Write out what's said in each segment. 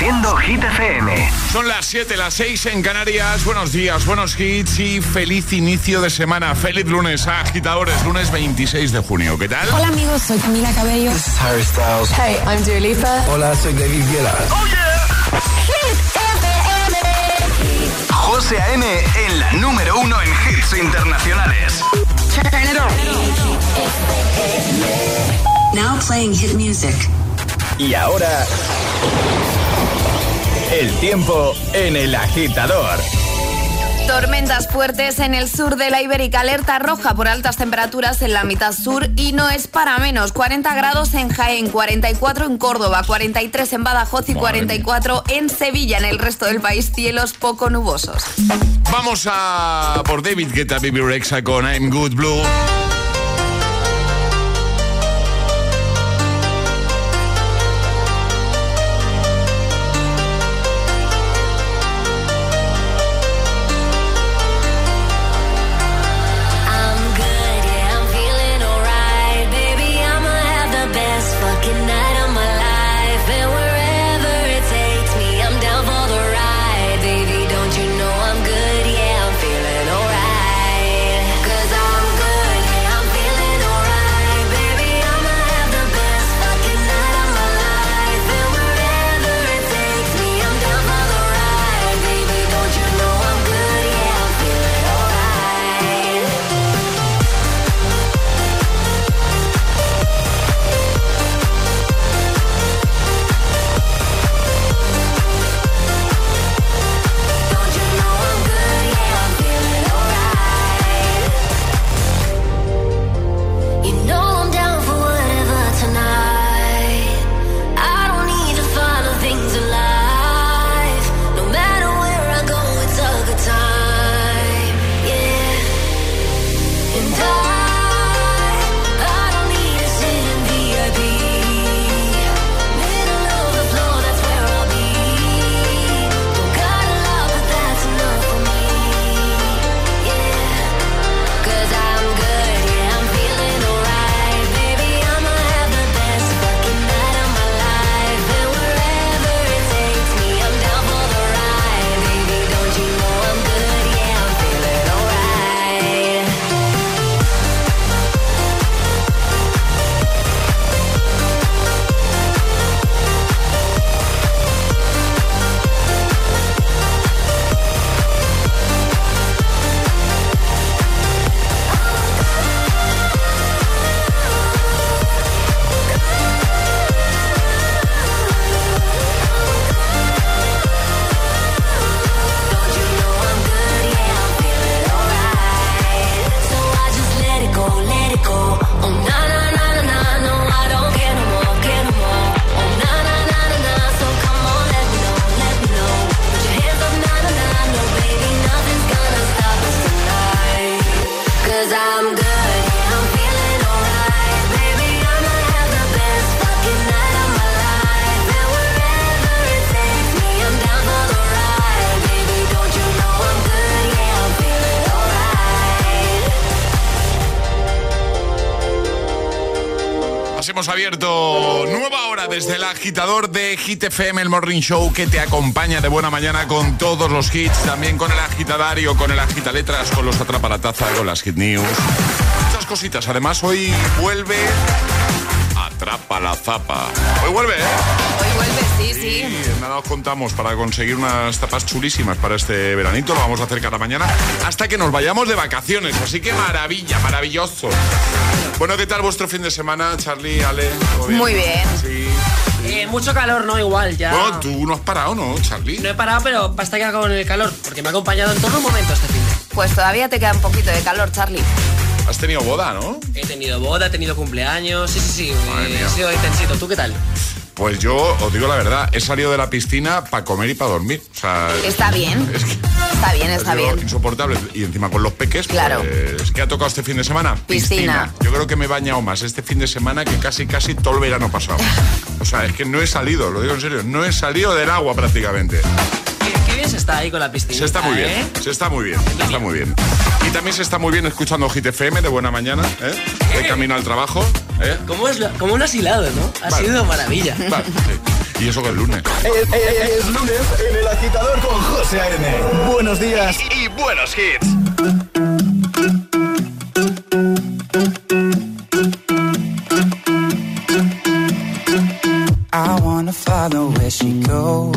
Reproduciendo Hit FM. Son las 7, las 6 en Canarias. Buenos días, buenos hits y feliz inicio de semana. Feliz lunes a agitadores, lunes 26 de junio. ¿Qué tal? Hola amigos, soy Camila Cabello. This is Harry Styles. Hey, I'm Dua Lipa. Hola, soy David Guetta. ¡Oh, yeah! Hit FM. José A.M. en la número uno en hits internacionales. Turn it on. Now playing hit music. Y ahora... El tiempo en el agitador. Tormentas fuertes en el sur de la Ibérica, alerta roja por altas temperaturas en la mitad sur y no es para menos. 40 grados en Jaén, 44 en Córdoba, 43 en Badajoz y 44 en Sevilla. En el resto del país, cielos poco nubosos. Vamos a por David Guetta, Baby Rexa con I'm Good Blue. Hemos abierto nueva hora desde el agitador de Hit FM, el Morning Show que te acompaña de buena mañana con todos los hits, también con el agitadario, con el agitaletras, con los atrapalataza, con las hit news. Muchas cositas. Además, hoy vuelve Atrapa la Zapa. Hoy vuelve, ¿eh? Hoy vuelve, sí, nada os contamos para conseguir unas tapas chulísimas para este veranito. Lo vamos a hacer cada mañana hasta que nos vayamos de vacaciones. Así que maravilla, maravilloso. Bueno, ¿qué tal vuestro fin de semana, Charlie, Ale? ¿Todo Muy bien. Sí. Eh, mucho calor, ¿no? Igual, ya. Bueno, tú no has parado, ¿no, Charlie? No he parado, pero basta que haga con el calor, porque me ha acompañado en todo momento este fin de. Pues todavía te queda un poquito de calor, Charlie. Has tenido boda, ¿no? He tenido boda, he tenido cumpleaños, sí, sí, sí. Madre eh, mía. ha sido intensito. ¿Tú qué tal? Pues yo os digo la verdad, he salido de la piscina para comer y para dormir. O sea, Está bien. es que Está bien, está bien. insoportable. Y encima con los peques, Claro. pues, ¿qué ha tocado este fin de semana? Piscina. Yo creo que me he bañado más este fin de semana que casi, casi todo el verano pasado. O sea, es que no he salido, lo digo en serio, no he salido del agua prácticamente. Bien se está ahí con la piscina. Se está muy bien, ¿eh? se está muy bien, se está muy bien. Y también se está muy bien escuchando Hit FM de buena mañana, ¿eh? De camino al trabajo, ¿eh? ¿Cómo, es lo- cómo lo has hilado, no? Ha Vale. sido maravilla. Vale, sí. Y eso que es lunes. Es, es- es lunes en el agitador con José A.M. Buenos días y, y buenos hits. I wanna follow where she goes.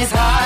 eyes hot.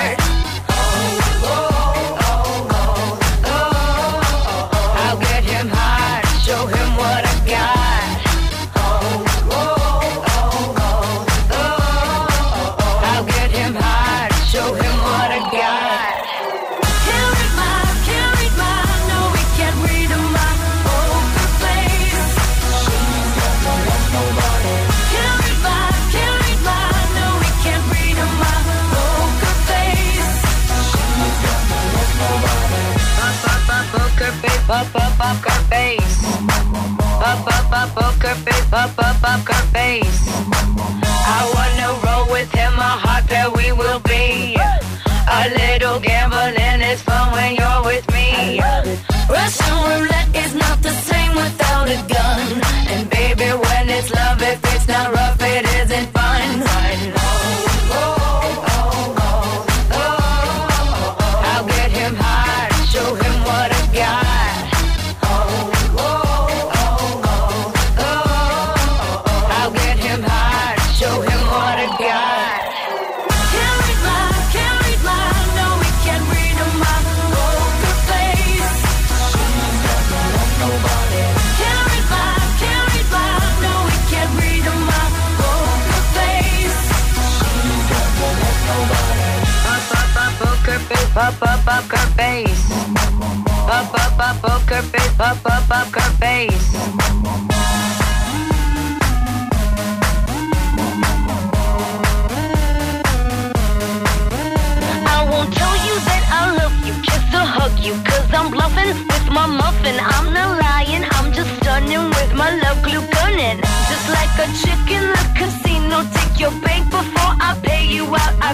a chick in the casino. Take your bank before I pay you out. I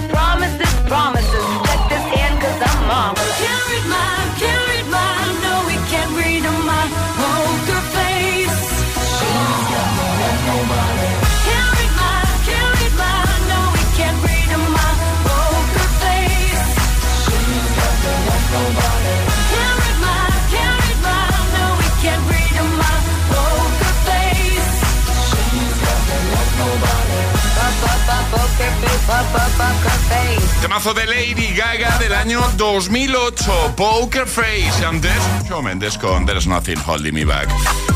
Temazo de Lady Gaga del año 2008, Poker Face, antes Shawn Mendes con There's Nothing Holding Me Back.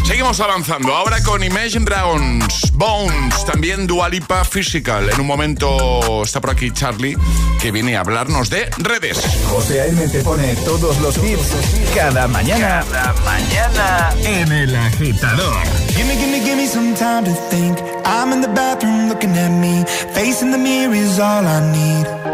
Seguimos avanzando, ahora con Imagine Dragons, Bones, también Dualipa Physical. En un momento está por aquí Charlie, que viene a hablarnos de redes. José A.M. te pone todos los hits cada mañana. Cada mañana en El Agitador. Gimme, gimme, gimme some time to think. I'm in the bathroom looking at me. Facing the mirror is all I need.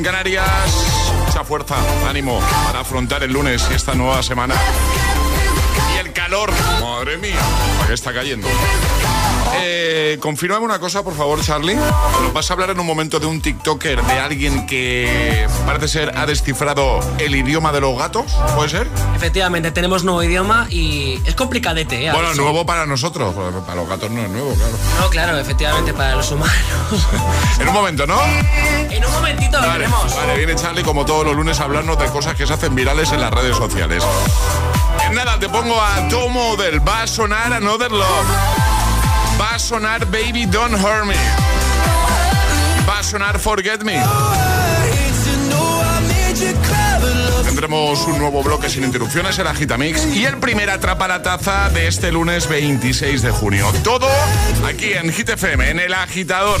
En Canarias. Mucha fuerza, ánimo para afrontar el lunes y esta nueva semana. Y el calor, madre mía, ¿a qué está cayendo? Eh, confírmame una cosa, por favor, Charlie. Nos vas a hablar en un momento de un TikToker, de alguien que parece ser ha descifrado el idioma de los gatos, ¿puede ser? Efectivamente, tenemos nuevo idioma y es complicadete, ¿eh? Bueno, nuevo para nosotros, para los gatos no es nuevo, claro. No, claro, efectivamente, para los humanos. En un momento, ¿no? En un momentito lo Vale, tenemos. vale, viene Charlie como todos los lunes a hablarnos de cosas que se hacen virales en las redes sociales. En nada, te pongo a Tom Model. Va a sonar Another Love. Va a sonar Baby Don't Hurt Me. Va a sonar Forget Me. Tendremos un nuevo bloque sin interrupciones, el Agitamix y el primer Atrapa la Taza de este lunes 26 de junio. Todo aquí en Hit FM, en el agitador.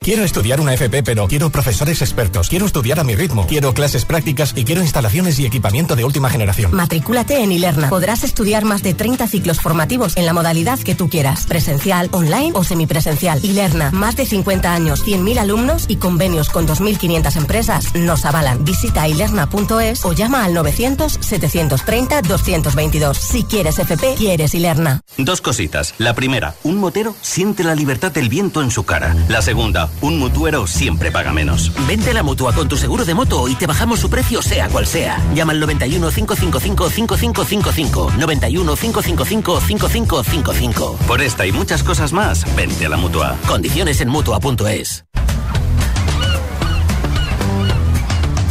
Quiero estudiar una FP, pero quiero profesores expertos. Quiero estudiar a mi ritmo. Quiero clases prácticas y quiero instalaciones y equipamiento de última generación. Matricúlate en Ilerna. Podrás estudiar más de 30 ciclos formativos en la modalidad que tú quieras. Presencial, online o semipresencial. Ilerna. Más de 50 años, 100.000 alumnos y convenios con 2.500 empresas nos avalan. Visita ilerna.es o llama al 900-730-222. Si quieres FP, quieres Ilerna. Dos cositas. La primera, un motero siente la libertad del viento en su cara. La segunda, un mutuero siempre paga menos. Vente a la mutua con tu seguro de moto y te bajamos su precio sea cual sea. Llama al 91 555 5555. 91 555 5555. Por esta y muchas cosas más, vente a la mutua. Condiciones en mutua.es.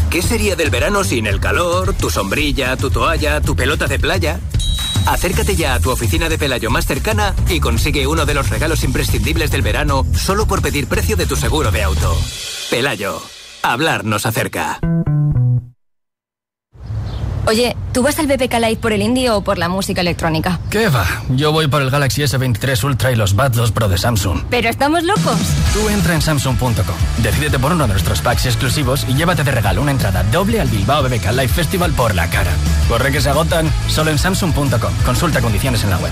¿Qué sería del verano sin el calor, tu sombrilla, tu toalla, tu pelota de playa? Acércate ya a tu oficina de Pelayo más cercana y consigue uno de los regalos imprescindibles del verano solo por pedir precio de tu seguro de auto. Pelayo, hablar nos acerca. Oye, ¿tú vas al BPK Live por el indie o por la música electrónica? ¿Qué va? Yo voy por el Galaxy S23 Ultra y los Buds 2 Pro de Samsung. ¡Pero estamos locos! Tú entra en Samsung.com, decídete por uno de nuestros packs exclusivos y llévate de regalo una entrada doble al Bilbao BBK Live Festival por la cara. Corre que se agotan solo en Samsung.com. Consulta condiciones en la web.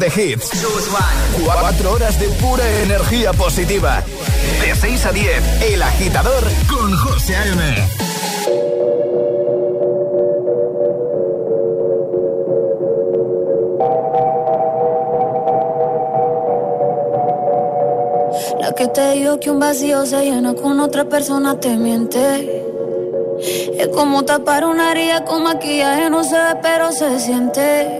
de hits. 4 horas de pura energía positiva. De 6 a 10, El Agitador con José A.M. La que te digo que un vacío se llena con otra persona te miente. Es como tapar una herida con maquillaje, no se ve, pero se siente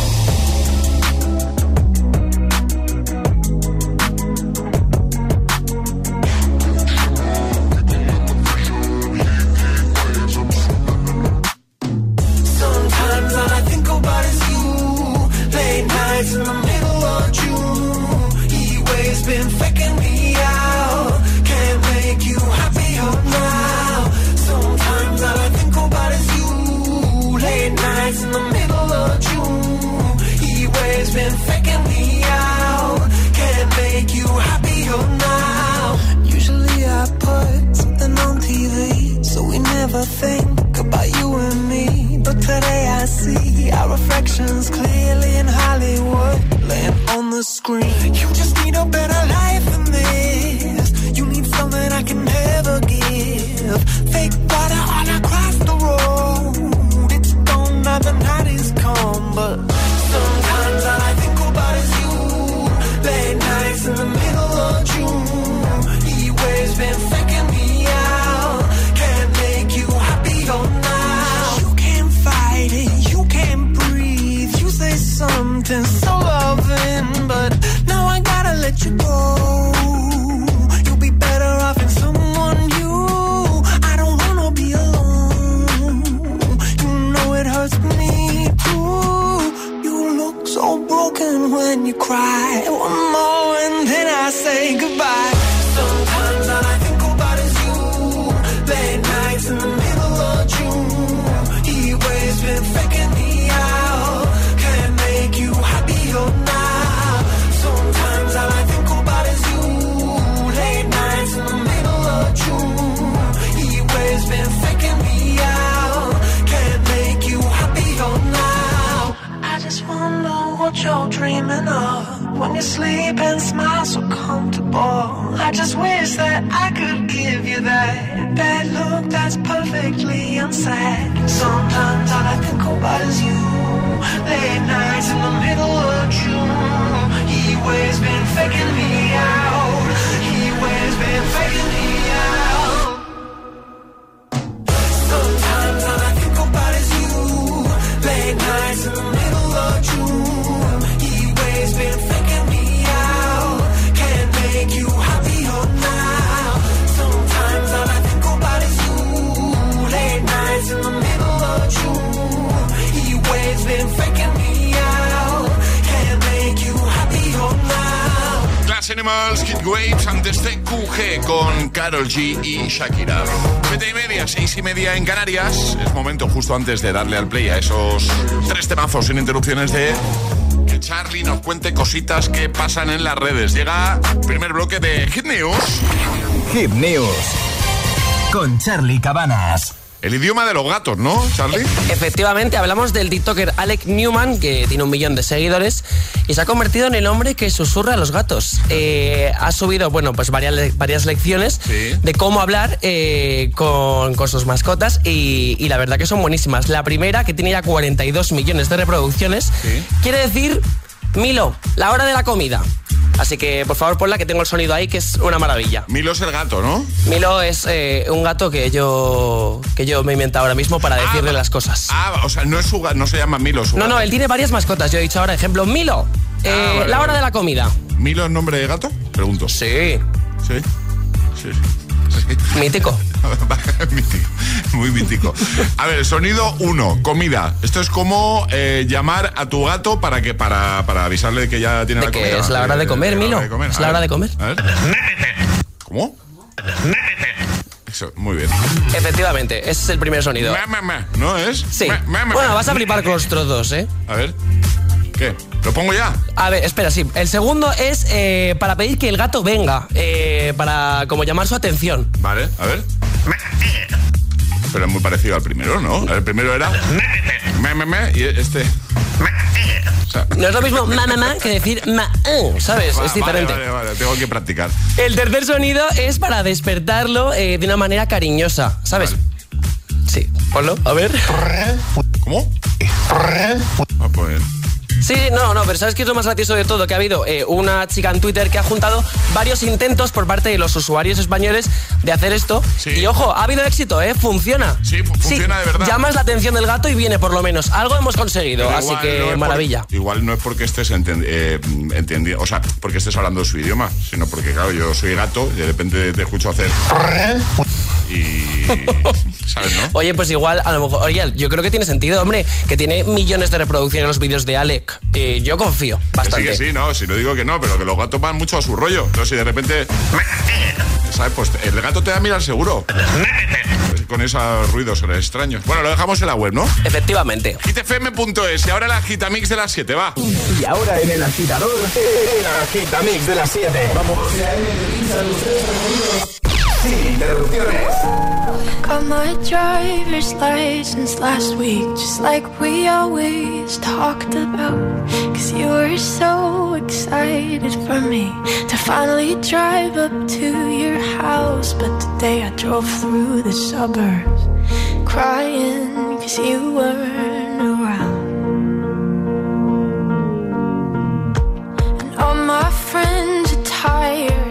Screen. You just need a better life Animals, Hit Waves, antes de QG con Carol G y Shakira. Siete y media, seis y media en Canarias. Es momento justo antes de darle al play a esos tres temazos sin interrupciones de que Charlie nos cuente cositas que pasan en las redes. Llega primer bloque de Hit News. Hit News con Charlie Cabanas. El idioma de los gatos, ¿no, Charlie? Efectivamente, hablamos del TikToker Alec Newman, que tiene un millón de seguidores, y se ha convertido en el hombre que susurra a los gatos. Eh, ha subido, bueno, pues varias, le- varias lecciones de cómo hablar eh, con, con sus mascotas, y, y la verdad que son buenísimas. La primera, que tiene ya 42 millones de reproducciones, quiere decir, Milo, la hora de la comida. Así que, por favor, ponla que tengo el sonido ahí, que es una maravilla. Milo es el gato, ¿no? Milo es eh, un gato que yo, que yo me he inventado ahora mismo para decirle las cosas. Ah, o sea, no es su gato, no se llama Milo. Su No, gato. no, él tiene varias mascotas. Yo he dicho ahora, ejemplo, Milo, eh, Ah, vale, la hora vale. de la comida. ¿Milo es nombre de gato? Pregunto. Sí. Sí. Sí. sí. Mítico. mítico. Muy mítico. A ver, sonido 1, comida. Esto es como eh, llamar a tu gato para que para, para avisarle que ya tiene De la que comida. es la hora de comer, Milo. Es la hora de comer. ¿Cómo? Eso, muy bien. Efectivamente, ese es el primer sonido. ¿No es? Sí. Bueno, vas a flipar con los otros dos, ¿eh? A ver. ¿Qué? ¿Lo pongo ya? A ver, espera, sí. El segundo es eh, para pedir que el gato venga, eh, para como llamar su atención. Vale, a ver. Pero es muy parecido al primero, ¿no? El primero era. Me, me, me. Y este. O sea, No es lo mismo ma, ma, ma que decir ma, eh, ¿sabes? va- es diferente. Vale, vale, vale, tengo que practicar. El tercer sonido es para despertarlo eh, de una manera cariñosa, ¿sabes? Sí, ponlo, a ver. ¿Cómo? Ah, pues, Sí, no, no, pero ¿sabes qué es lo más gracioso de todo? Que ha habido eh, una chica en Twitter que ha juntado varios intentos por parte de los usuarios españoles de hacer esto. Y ojo, ha habido éxito, ¿eh? Funciona. Sí, funciona de verdad. Llamas la atención del gato y viene por lo menos. Algo hemos conseguido, Pero así igual que no es por- maravilla. igual no es porque estés enten- eh, o sea, porque estés hablando su idioma, sino porque, claro, yo soy gato y de repente te escucho hacer. Y. ¿Sabes, no? Oye, pues igual, a lo mejor, oye, yo creo que tiene sentido, hombre, que tiene millones de reproducciones los vídeos de Alec. Eh, yo confío Que sí, bastante. que sí, no, si no digo que no, pero que los gatos van mucho a su rollo. Entonces, si de repente. ¿Sabes? Pues el gato te va a mirar seguro. Con esos ruidos extraños. Bueno, lo dejamos en la web, ¿no? Efectivamente. hitfm.es y ahora la gitamix de las 7, va. Y ahora en el agitador, el agitamix de las 7. Vamos. Got my driver's license last week, just like we always talked about. Cause you were so excited for me to finally drive up to your house. But today I drove through the suburbs crying cause you weren't around. And all my friends are tired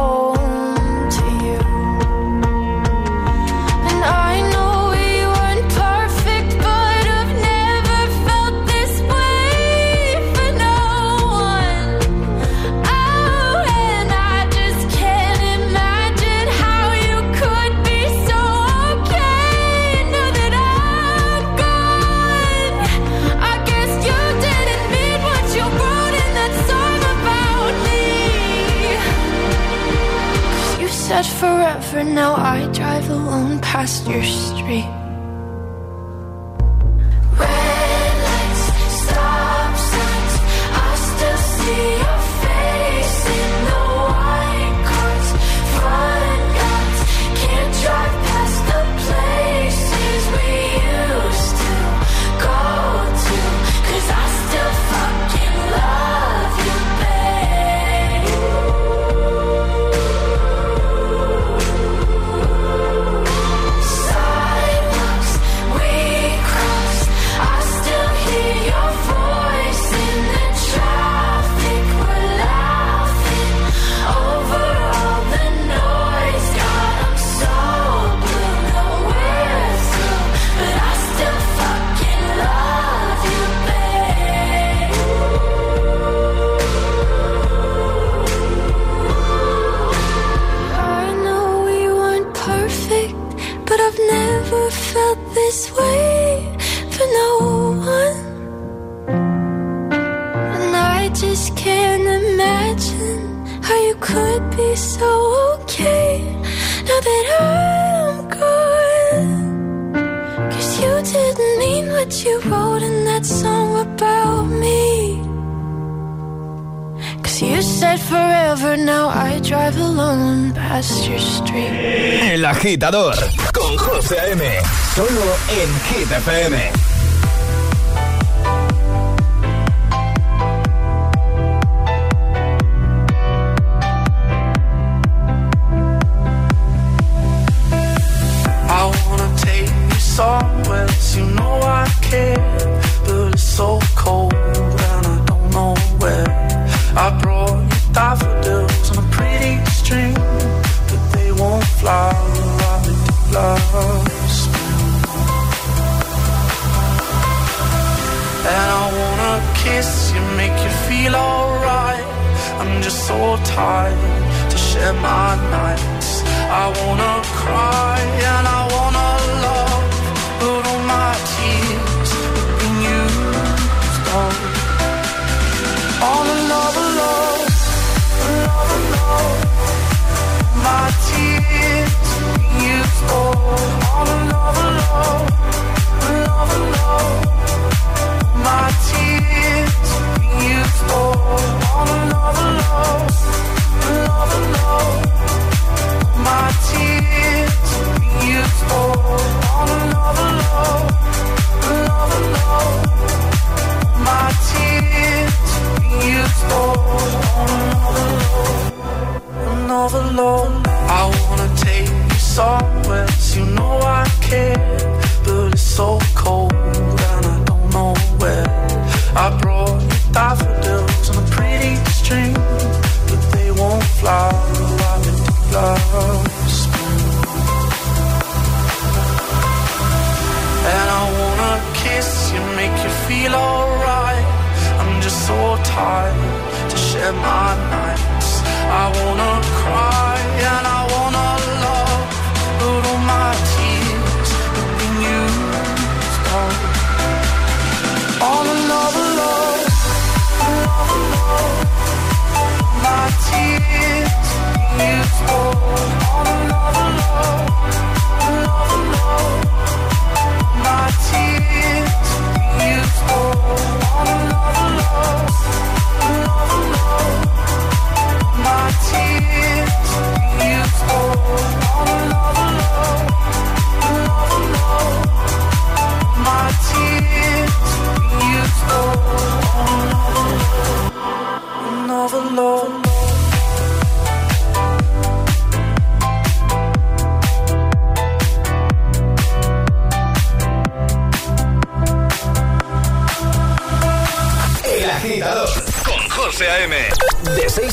El agitador con José A.M. Solo en Hit FM.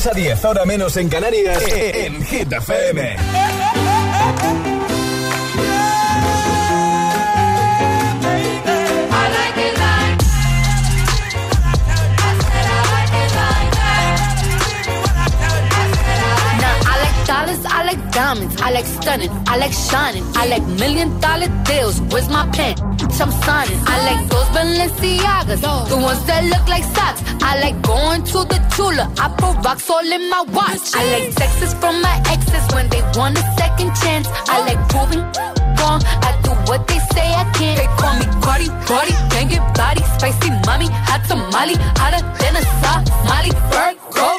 A 10, ahora menos en Canarias, en Hit FM. I like diamonds, I like stunning, I like shining, I like million dollar deals. Where's my pen? I'm signing. I like those Balenciagas, the ones that look like socks. I like going to the Tula. I put rocks all in my watch. I like texts from my exes when they want a second chance. I like proving wrong. I do what they say I can't. They call me Cardi, Cardi, banging body, spicy mommy, hot tamale, hotter than a Somali. Virgo,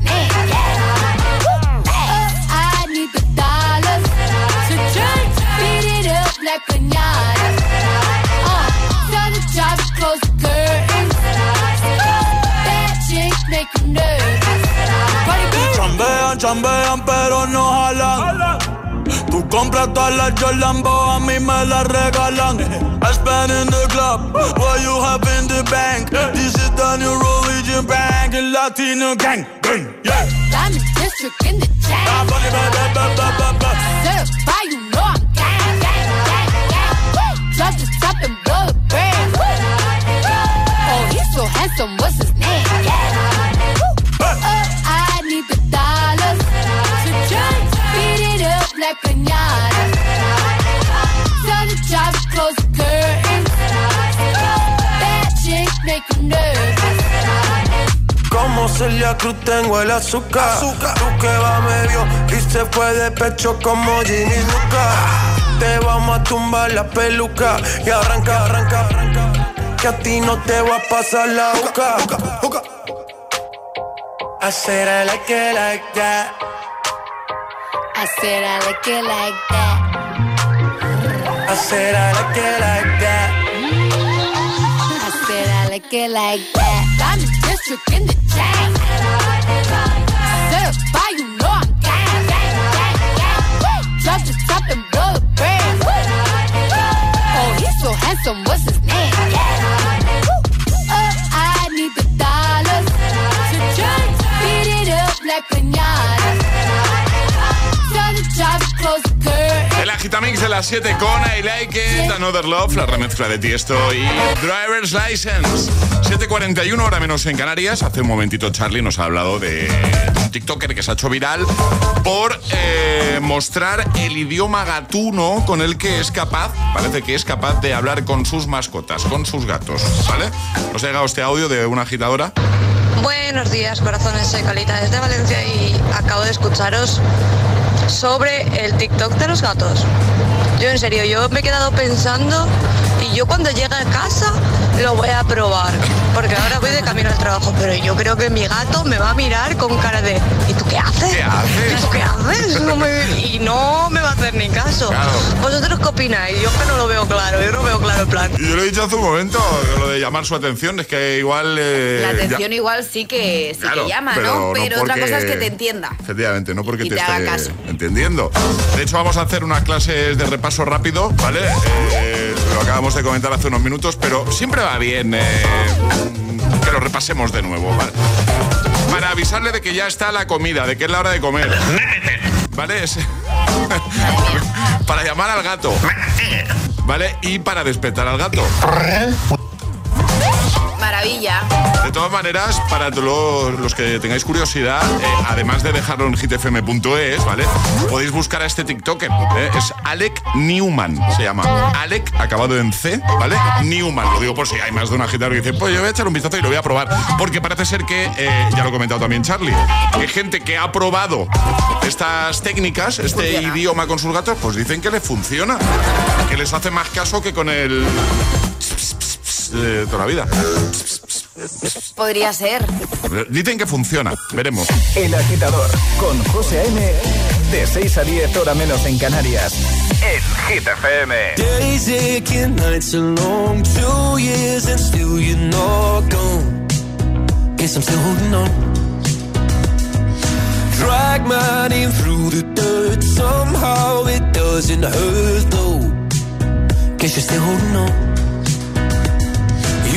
Chambean, chambean, pero no jalan. Tú compras todas las Jordan, a mí me las regalan. I spend in the club, what you have in the bank. This is the new religion bank, el Latino gang, gang, yeah. Diamond district in the chain. Certified, you know I'm gang, gang, gang, gang. Woo! Drop the top and blow the brand. Oh, he's so handsome, what's his name? Uh, like pinata. Tell the job to close the curtains. Bad chick make you nervous. Como Celia Cruz tengo el azúcar. Tú que va medio y se fue de pecho como Ginny Luca. Te vamos a tumbar la peluca y arranca, arranca, arranca. Que a ti no te va a pasar la boca. I said I like it like that. I said I like it like that. I said I like it like that. I said I like it like that. I'm the district in the chain. Set a you know I'm gang, gang, gang, gang. Drop the stop and blow the brand. Oh, he's so handsome, what's his name? Yeah. Las 7 con I Like It, Another Love, la remezcla de Tiesto y Driver's License. 7.41, hora menos en Canarias. Hace un momentito Charlie nos ha hablado de un TikToker que se ha hecho viral por eh, mostrar el idioma gatuno con el que es capaz, parece que es capaz de hablar con sus mascotas, con sus gatos, ¿vale? ¿Os ha llegado este audio de una agitadora? Buenos días, corazones, soy Calita desde Valencia y acabo de escucharos sobre el TikTok de los gatos. Yo en serio, yo me he quedado pensando y yo cuando llegue a casa lo voy a probar, porque ahora voy de camino al trabajo, pero yo creo que mi gato me va a mirar con cara de ¿y tú qué haces? ¿Qué haces? ¿Y tú qué haces? No me- y no me va a hacer ni caso. ¿Vosotros qué opináis? Yo que no lo veo claro, yo no veo claro el plan. Yo lo he dicho hace un momento, lo de llamar su atención, es que igual... eh, La ya- atención igual sí que, sí Claro, que llama, pero ¿no? no Pero otra porque- cosa es que te entienda. Efectivamente, no porque Y te, te haga esté caso. entendiendo. De hecho, vamos a hacer unas clases de repaso rápido, ¿vale? Eh, lo acabamos de comentar hace unos minutos, pero siempre va bien eh, que lo repasemos de nuevo, ¿vale? Para avisarle de que ya está la comida, de que es la hora de comer. ¿Vale? Es- para llamar al gato. ¿Vale? Y para despertar al gato. Maravilla. De todas maneras, para todos los que tengáis curiosidad, eh, además de dejarlo en hitfm.es, ¿vale? Podéis buscar a este TikToker. ¿eh? Es Alec Newman, se llama. Alec, acabado en C, ¿vale? Newman. Lo digo por si hay más de un agitador que dice, pues yo voy a echar un vistazo y lo voy a probar. Porque parece ser que, eh, ya lo ha comentado también Charlie, que gente que ha probado estas técnicas, este idioma con sus gatos, pues dicen que le funciona. Que les hace más caso que con el... de toda la vida. Podría ser. Dicen que funciona, veremos. El agitador con José A.M. De 6 a 10, hora menos en Canarias. En Hit FM. Days aching, nights are long, two years and still you're not gone. Guess I'm still holding on. Drag my name through the dirt, somehow it doesn't hurt though. Guess you're still holding on.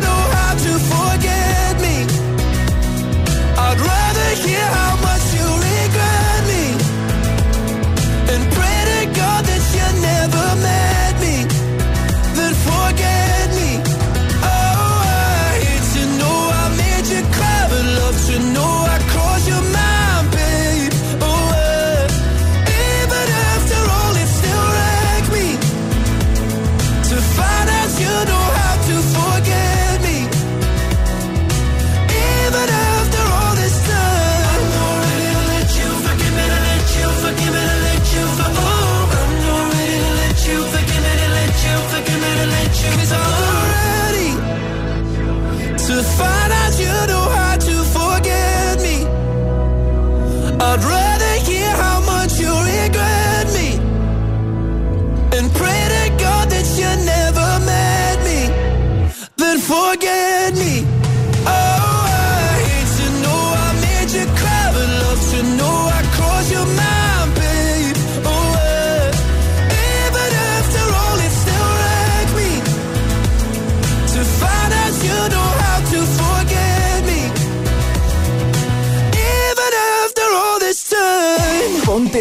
Know how to forget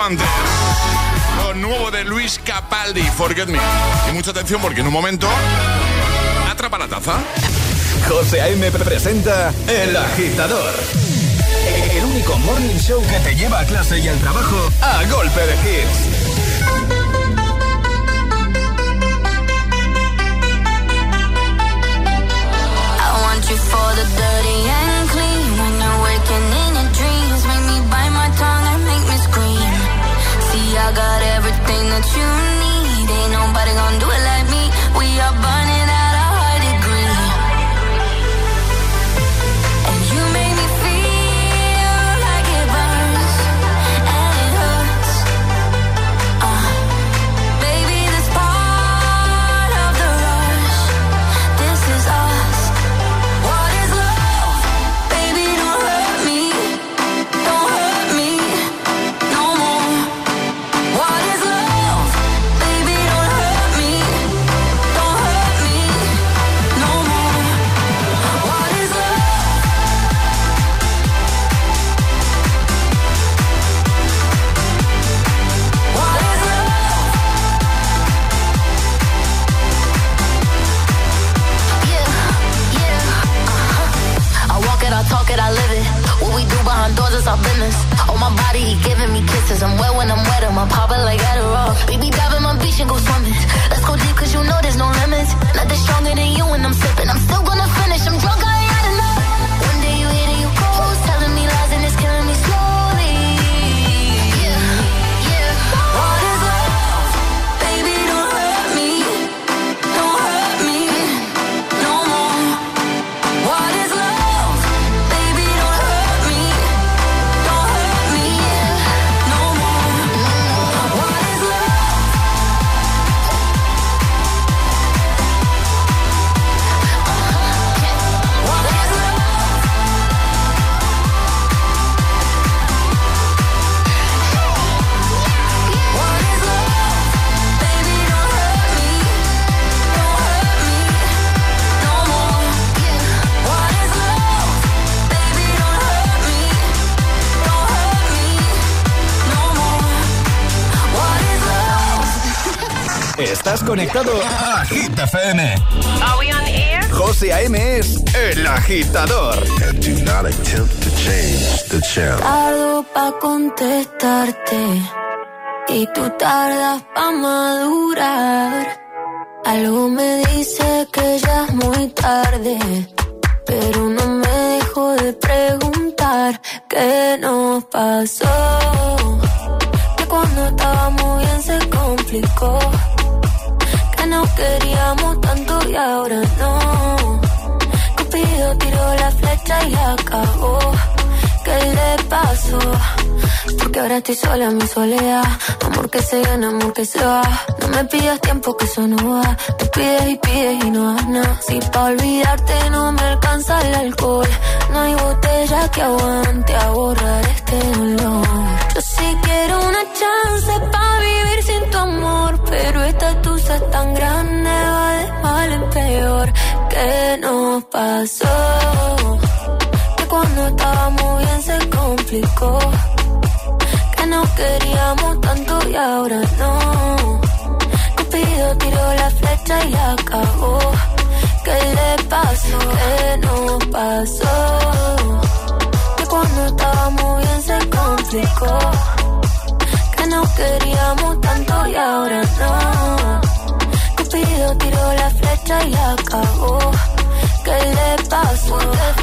antes. Lo nuevo de Luis Capaldi, Forget Me. Y mucha atención porque en un momento. Atrapa la taza. José A.M. presenta El Agitador. El único morning show que te lleva a clase y al trabajo a golpe de hits. what you need. Ain't nobody gonna do it like me. We are born. Estás conectado a Hit FM. Are we on air? José A.M. es el agitador. Tardo pa' contestarte y tú tardas pa' madurar. Algo me dice que ya es muy tarde, pero no me dejo de preguntar qué nos pasó. Que cuando estábamos bien se complicó, nos queríamos tanto y ahora no. Cupido tiró la flecha y acabó. ¿Qué le pasó? Porque ahora estoy sola en mi soledad. Amor que se gana, amor que se va. No me pidas tiempo que eso no va. Te pides y pides y no das nada. Si pa' olvidarte no me alcanza el alcohol. No hay botella que aguante a borrar este dolor. Yo sí quiero una chance pa' vivir sin tu amor. Pero esta tusa es tan grande, va de mal en peor. ¿Qué nos pasó? Que cuando estábamos bien se complicó. Que nos queríamos tanto y ahora no. Cupido tiró la flecha y acabó. ¿Qué le pasó? ¿Qué nos pasó? Estábamos bien se complicó. Que nos queríamos tanto y ahora no. Cupido tiró la flecha y acabó. ¿Qué le pasó?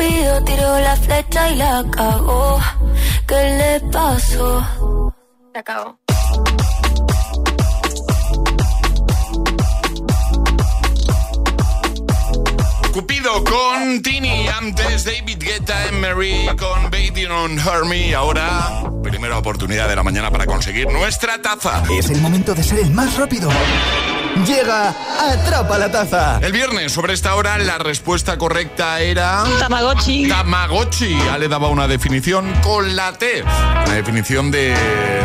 Cupido tiró la flecha y la cagó. ¿Qué le pasó? Se acabó. Cupido con Tini, antes David Guetta en Mary con Baiting on Hermie. Ahora, primera oportunidad de la mañana para conseguir nuestra taza. Es el momento de ser el más rápido. Llega Atrapa la Taza. El viernes, sobre esta hora, la respuesta correcta era... Tamagotchi. Tamagotchi. Ya le daba una definición con la T. Una definición de,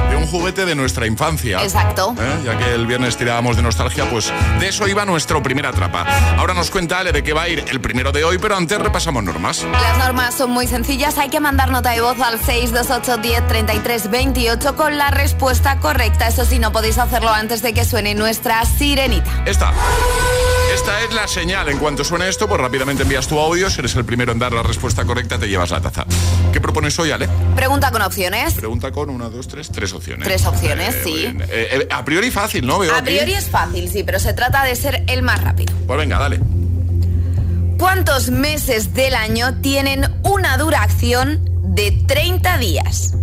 de un juguete de nuestra infancia. Exacto. ¿Eh? Ya que el viernes tirábamos de nostalgia, pues de eso iba nuestro primer atrapa. Ahora nos cuenta Ale de qué va a ir el primero de hoy, pero antes repasamos normas. Las normas son muy sencillas. Hay que mandar nota de voz al 628 10 33 28 con la respuesta correcta. Eso sí, no podéis hacerlo antes de que suene nuestra Esta. Esta es la señal. En cuanto suene esto, pues rápidamente envías tu audio. Si eres el primero en dar la respuesta correcta, te llevas la taza. ¿Qué propones hoy, Ale? Pregunta con opciones. Pregunta con una, dos, tres, tres opciones. Tres opciones, Eh, sí. Eh, eh, a priori fácil, ¿no? Veo A aquí. priori es fácil, sí, pero se trata de ser el más rápido. Pues venga, dale. ¿Cuántos meses del año tienen una duración de 30 días?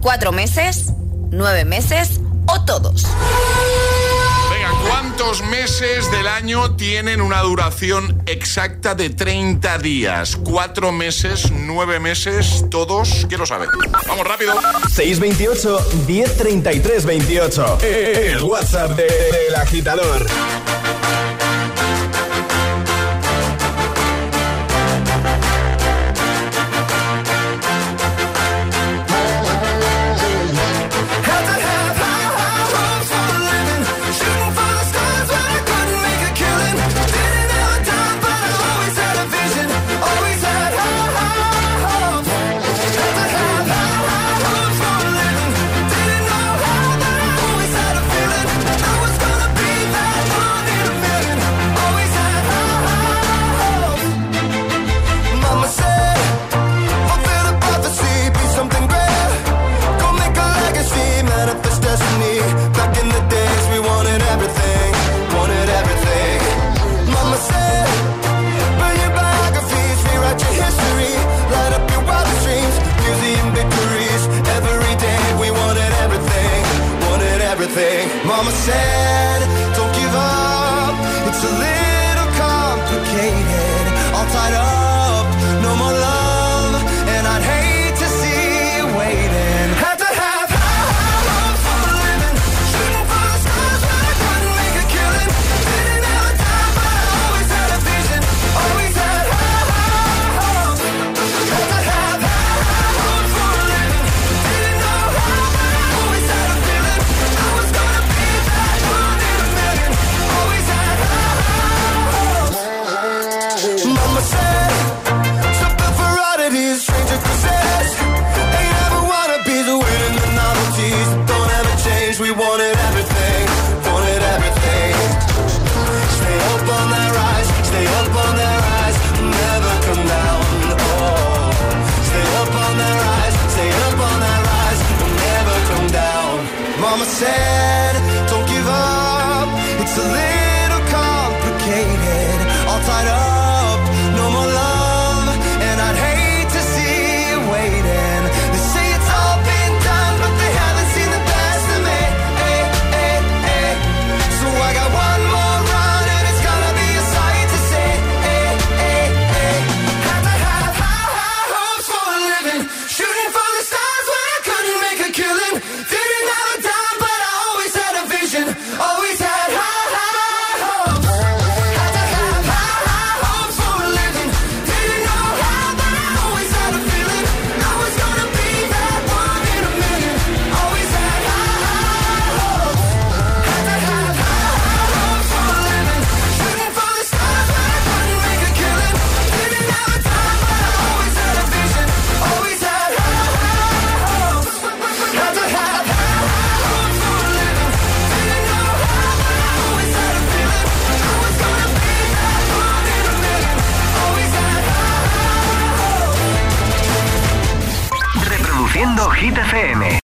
¿Cuatro meses? ¿Nueve meses? ¿O todos? ¿Cuántos meses del año tienen una duración exacta de 30 días? ¿Cuatro meses, nueve meses, todos? ¿Quién lo sabe? Vamos rápido. 628 1033 28. El WhatsApp de- del agitador. myself.